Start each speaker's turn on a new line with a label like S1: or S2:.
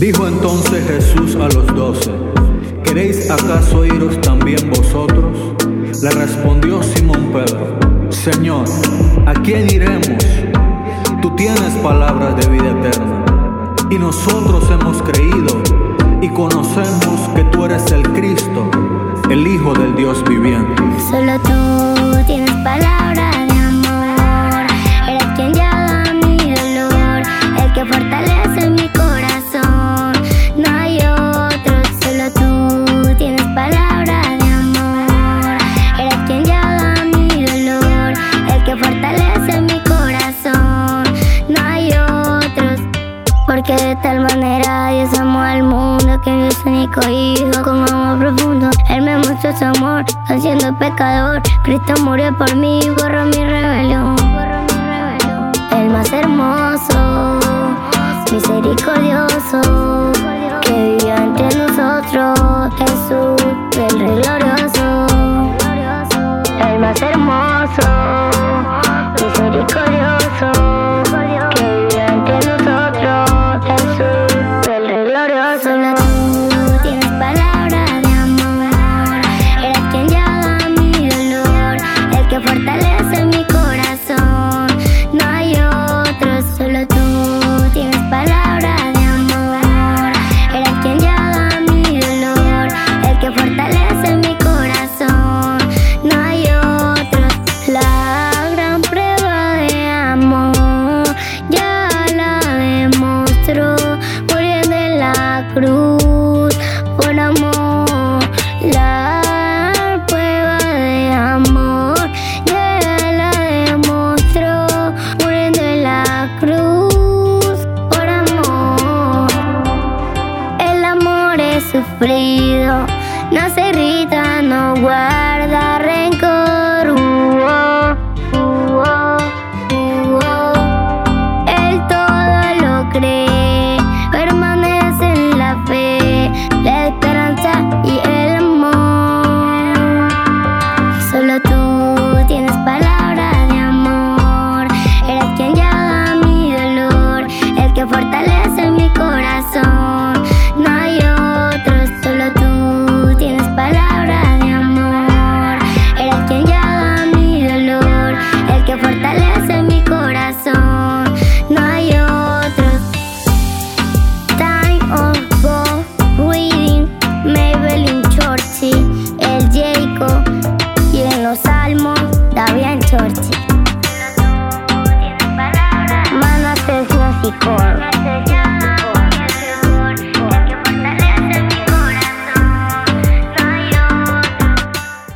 S1: Dijo entonces Jesús a los doce, ¿queréis acaso iros también vosotros? Le respondió Simón Pedro, Señor, ¿a quién iremos? Tú tienes palabras de vida eterna, y nosotros hemos creído y conocemos que tú eres el Cristo, el Hijo del Dios viviente.
S2: Solo tú tienes palabras tal manera Dios amó al mundo que Dios único hijo con amor profundo. Él me mostró su amor, siendo pecador. Cristo murió por mí, borró mi rebelión. El más hermoso, misericordioso, que vivió entre nosotros, cruz por amor. La prueba de amor ya la demostró muriendo en la cruz por amor. El amor es sufrido, no se irrita, no guarda tú tienes party